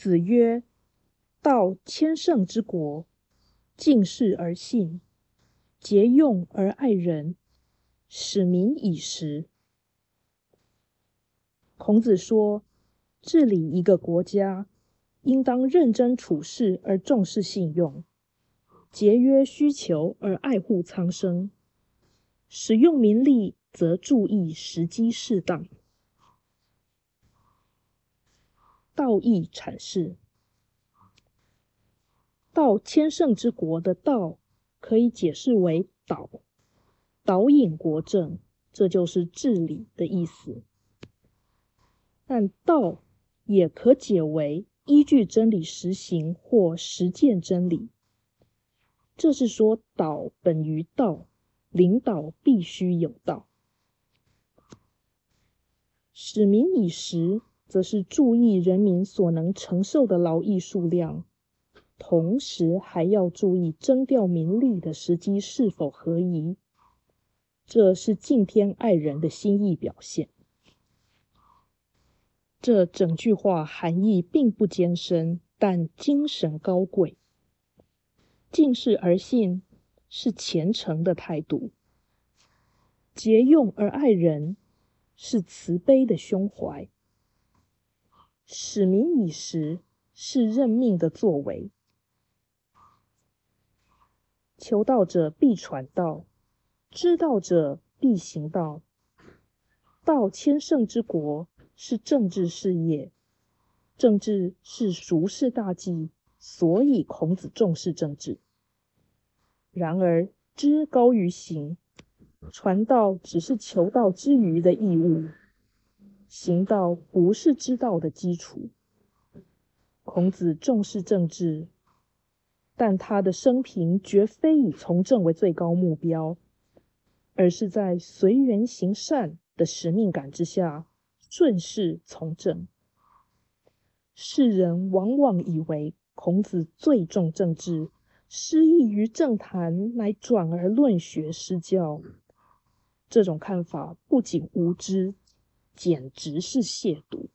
子曰：“道千乘之国，敬事而信，节用而爱人，使民以时。”孔子说，治理一个国家，应当认真处事而重视信用，节约需求而爱护苍生，使用民力则注意时机适当。道义阐释：道千乘之国的道，可以解释为导，导引国政，这就是治理的意思。但道也可解为依据真理实行或实践真理。这是说导本于道，领导必须有道，使民以时。则是注意人民所能承受的劳役数量，同时还要注意征调民力的时机是否合宜。这是敬天爱人的心意表现。这整句话含义并不艰深，但精神高贵。敬事而信是虔诚的态度，节用而爱人是慈悲的胸怀。使民以时是任命的作为，求道者必传道，知道者必行道。道千乘之国是政治事业，政治是俗世大计，所以孔子重视政治。然而知高于行，传道只是求道之余的义务。行道不是知道的基础。孔子重视政治，但他的生平绝非以从政为最高目标，而是在随缘行善的使命感之下顺势从政。世人往往以为孔子最重政治，失意于政坛，乃转而论学施教。这种看法不仅无知。简直是亵渎。